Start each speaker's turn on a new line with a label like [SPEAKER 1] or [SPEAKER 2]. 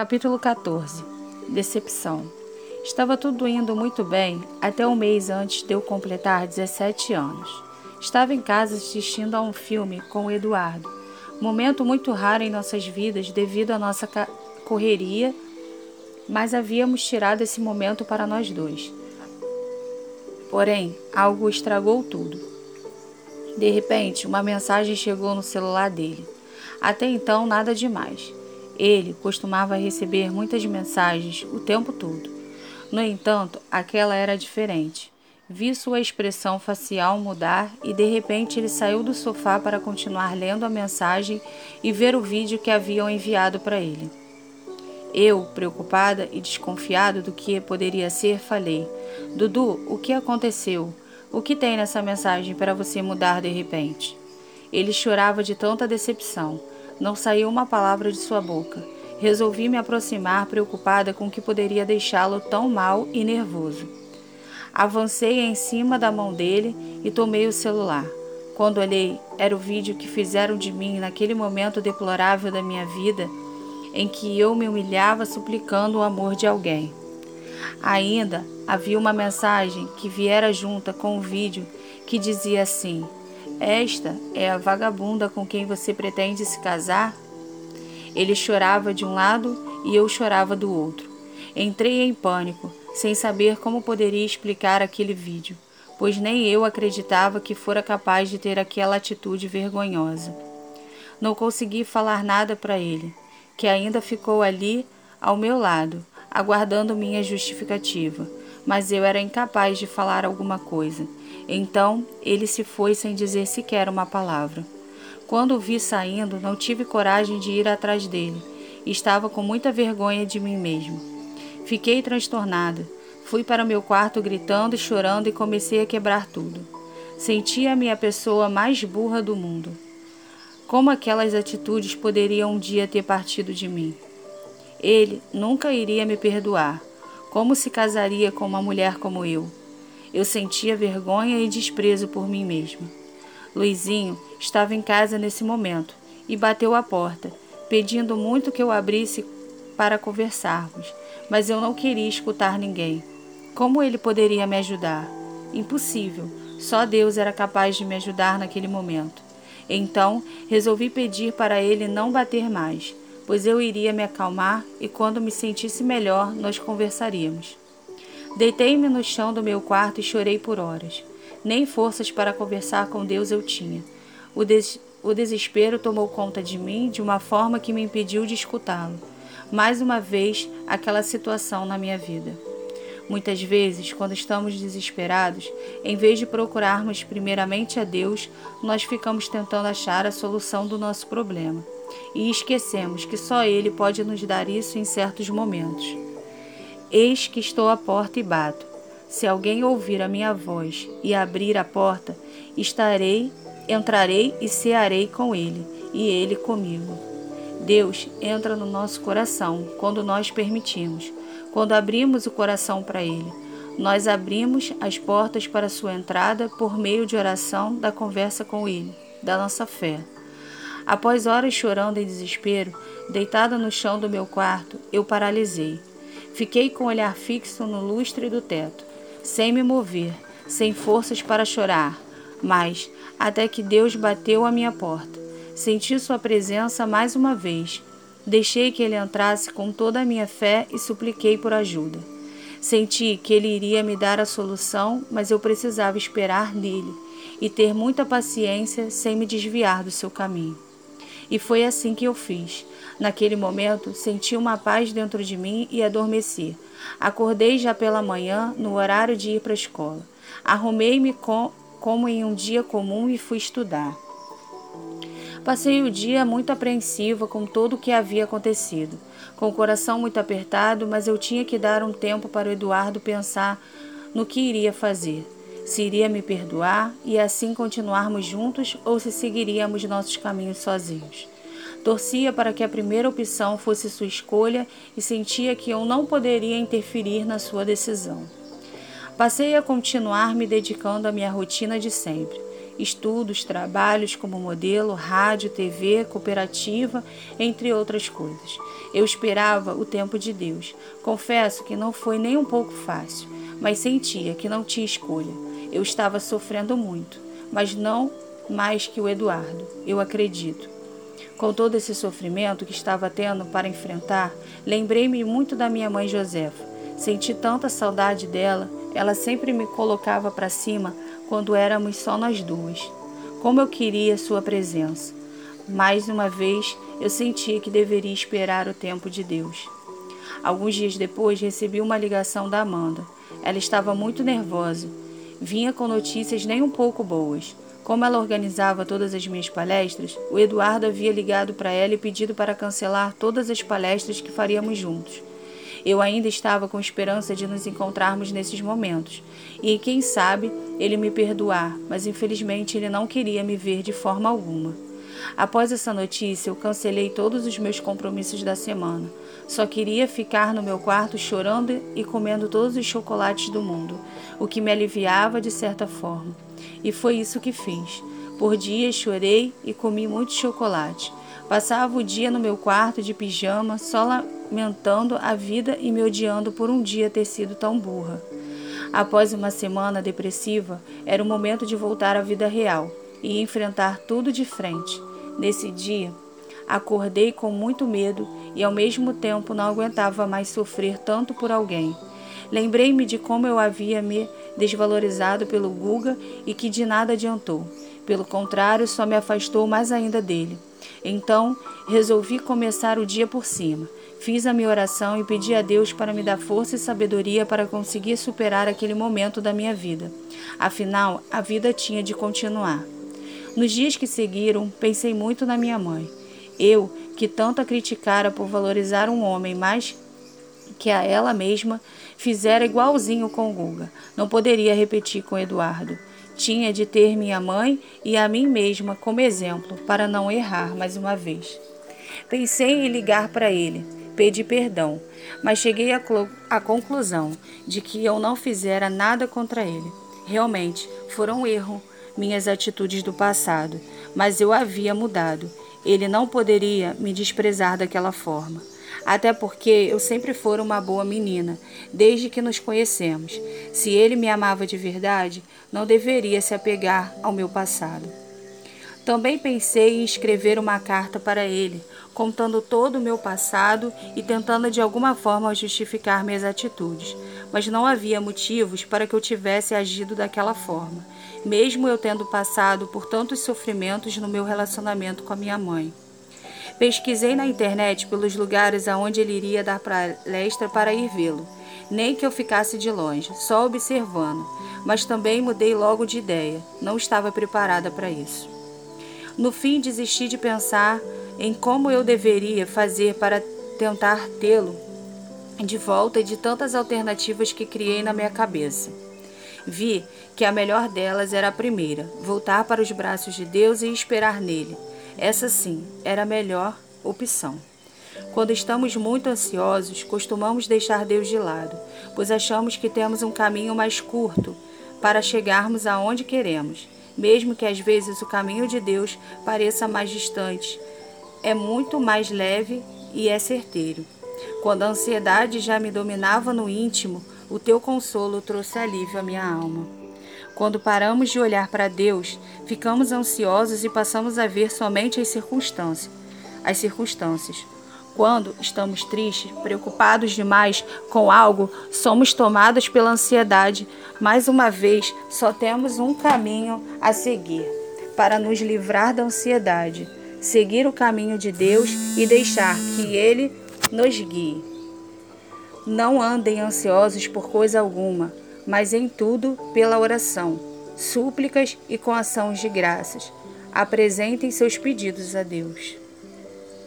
[SPEAKER 1] Capítulo 14 Decepção Estava tudo indo muito bem até um mês antes de eu completar 17 anos. Estava em casa assistindo a um filme com o Eduardo, momento muito raro em nossas vidas devido à nossa correria, mas havíamos tirado esse momento para nós dois. Porém, algo estragou tudo. De repente, uma mensagem chegou no celular dele. Até então, nada demais. Ele costumava receber muitas mensagens o tempo todo. No entanto, aquela era diferente. Vi sua expressão facial mudar e de repente ele saiu do sofá para continuar lendo a mensagem e ver o vídeo que haviam enviado para ele. Eu, preocupada e desconfiada do que poderia ser, falei: Dudu, o que aconteceu? O que tem nessa mensagem para você mudar de repente? Ele chorava de tanta decepção. Não saiu uma palavra de sua boca. Resolvi me aproximar, preocupada com o que poderia deixá-lo tão mal e nervoso. Avancei em cima da mão dele e tomei o celular. Quando olhei, era o vídeo que fizeram de mim naquele momento deplorável da minha vida em que eu me humilhava suplicando o amor de alguém. Ainda havia uma mensagem que viera junta com o vídeo que dizia assim: esta é a vagabunda com quem você pretende se casar? Ele chorava de um lado e eu chorava do outro. Entrei em pânico, sem saber como poderia explicar aquele vídeo, pois nem eu acreditava que fora capaz de ter aquela atitude vergonhosa. Não consegui falar nada para ele, que ainda ficou ali ao meu lado, aguardando minha justificativa, mas eu era incapaz de falar alguma coisa então ele se foi sem dizer sequer uma palavra. Quando o vi saindo, não tive coragem de ir atrás dele. Estava com muita vergonha de mim mesmo. Fiquei transtornada. Fui para meu quarto gritando e chorando e comecei a quebrar tudo. Sentia-me a pessoa mais burra do mundo. Como aquelas atitudes poderiam um dia ter partido de mim? Ele nunca iria me perdoar. Como se casaria com uma mulher como eu? Eu sentia vergonha e desprezo por mim mesma. Luizinho estava em casa nesse momento e bateu à porta, pedindo muito que eu abrisse para conversarmos, mas eu não queria escutar ninguém. Como ele poderia me ajudar? Impossível. Só Deus era capaz de me ajudar naquele momento. Então, resolvi pedir para ele não bater mais, pois eu iria me acalmar e quando me sentisse melhor, nós conversaríamos. Deitei-me no chão do meu quarto e chorei por horas. Nem forças para conversar com Deus eu tinha. O, des o desespero tomou conta de mim de uma forma que me impediu de escutá-lo. Mais uma vez, aquela situação na minha vida. Muitas vezes, quando estamos desesperados, em vez de procurarmos primeiramente a Deus, nós ficamos tentando achar a solução do nosso problema e esquecemos que só Ele pode nos dar isso em certos momentos. Eis que estou à porta e bato. Se alguém ouvir a minha voz e abrir a porta, estarei, entrarei e cearei com ele, e ele comigo. Deus entra no nosso coração quando nós permitimos, quando abrimos o coração para ele. Nós abrimos as portas para sua entrada por meio de oração, da conversa com ele, da nossa fé. Após horas chorando em desespero, deitada no chão do meu quarto, eu paralisei. Fiquei com o olhar fixo no lustre do teto, sem me mover, sem forças para chorar, mas até que Deus bateu à minha porta. Senti sua presença mais uma vez. Deixei que ele entrasse com toda a minha fé e supliquei por ajuda. Senti que ele iria me dar a solução, mas eu precisava esperar nele e ter muita paciência sem me desviar do seu caminho. E foi assim que eu fiz. Naquele momento, senti uma paz dentro de mim e adormeci. Acordei já pela manhã, no horário de ir para a escola. Arrumei-me com, como em um dia comum e fui estudar. Passei o dia muito apreensiva com tudo o que havia acontecido, com o coração muito apertado, mas eu tinha que dar um tempo para o Eduardo pensar no que iria fazer. Se iria me perdoar e assim continuarmos juntos ou se seguiríamos nossos caminhos sozinhos. Torcia para que a primeira opção fosse sua escolha e sentia que eu não poderia interferir na sua decisão. Passei a continuar me dedicando à minha rotina de sempre. estudos, trabalhos como modelo, rádio, TV, cooperativa, entre outras coisas. Eu esperava o tempo de Deus. Confesso que não foi nem um pouco fácil, mas sentia que não tinha escolha. Eu estava sofrendo muito, mas não mais que o Eduardo, eu acredito. Com todo esse sofrimento que estava tendo para enfrentar, lembrei-me muito da minha mãe Josefa. Senti tanta saudade dela, ela sempre me colocava para cima quando éramos só nós duas. Como eu queria sua presença. Mais uma vez, eu sentia que deveria esperar o tempo de Deus. Alguns dias depois, recebi uma ligação da Amanda. Ela estava muito nervosa. Vinha com notícias nem um pouco boas. Como ela organizava todas as minhas palestras, o Eduardo havia ligado para ela e pedido para cancelar todas as palestras que faríamos juntos. Eu ainda estava com esperança de nos encontrarmos nesses momentos, e quem sabe ele me perdoar, mas infelizmente ele não queria me ver de forma alguma. Após essa notícia, eu cancelei todos os meus compromissos da semana. Só queria ficar no meu quarto chorando e comendo todos os chocolates do mundo, o que me aliviava de certa forma. E foi isso que fiz. Por dias chorei e comi muito chocolate. Passava o dia no meu quarto de pijama, só lamentando a vida e me odiando por um dia ter sido tão burra. Após uma semana depressiva, era o momento de voltar à vida real e enfrentar tudo de frente. Nesse dia, acordei com muito medo e ao mesmo tempo não aguentava mais sofrer tanto por alguém. Lembrei-me de como eu havia me desvalorizado pelo Guga e que de nada adiantou. Pelo contrário, só me afastou mais ainda dele. Então, resolvi começar o dia por cima. Fiz a minha oração e pedi a Deus para me dar força e sabedoria para conseguir superar aquele momento da minha vida. Afinal, a vida tinha de continuar. Nos dias que seguiram, pensei muito na minha mãe. Eu, que tanto a criticara por valorizar um homem mais que a ela mesma, fizera igualzinho com Guga. Não poderia repetir com Eduardo. Tinha de ter minha mãe e a mim mesma como exemplo para não errar mais uma vez. Pensei em ligar para ele, pedir perdão, mas cheguei à conclusão de que eu não fizera nada contra ele. Realmente, foram um erro minhas atitudes do passado, mas eu havia mudado. Ele não poderia me desprezar daquela forma. Até porque eu sempre fora uma boa menina, desde que nos conhecemos. Se ele me amava de verdade, não deveria se apegar ao meu passado. Também pensei em escrever uma carta para ele, contando todo o meu passado e tentando de alguma forma justificar minhas atitudes, mas não havia motivos para que eu tivesse agido daquela forma, mesmo eu tendo passado por tantos sofrimentos no meu relacionamento com a minha mãe. Pesquisei na internet pelos lugares aonde ele iria dar palestra para ir vê-lo, nem que eu ficasse de longe, só observando, mas também mudei logo de ideia, não estava preparada para isso. No fim, desisti de pensar em como eu deveria fazer para tentar tê-lo de volta e de tantas alternativas que criei na minha cabeça. Vi que a melhor delas era a primeira, voltar para os braços de Deus e esperar nele. Essa sim era a melhor opção. Quando estamos muito ansiosos, costumamos deixar Deus de lado, pois achamos que temos um caminho mais curto para chegarmos aonde queremos, mesmo que às vezes o caminho de Deus pareça mais distante é muito mais leve e é certeiro. Quando a ansiedade já me dominava no íntimo, o teu consolo trouxe alívio à minha alma. Quando paramos de olhar para Deus, ficamos ansiosos e passamos a ver somente as circunstâncias. As circunstâncias. Quando estamos tristes, preocupados demais com algo, somos tomados pela ansiedade. Mais uma vez, só temos um caminho a seguir para nos livrar da ansiedade seguir o caminho de Deus e deixar que Ele nos guie. Não andem ansiosos por coisa alguma, mas em tudo pela oração, súplicas e com ações de graças. Apresentem seus pedidos a Deus.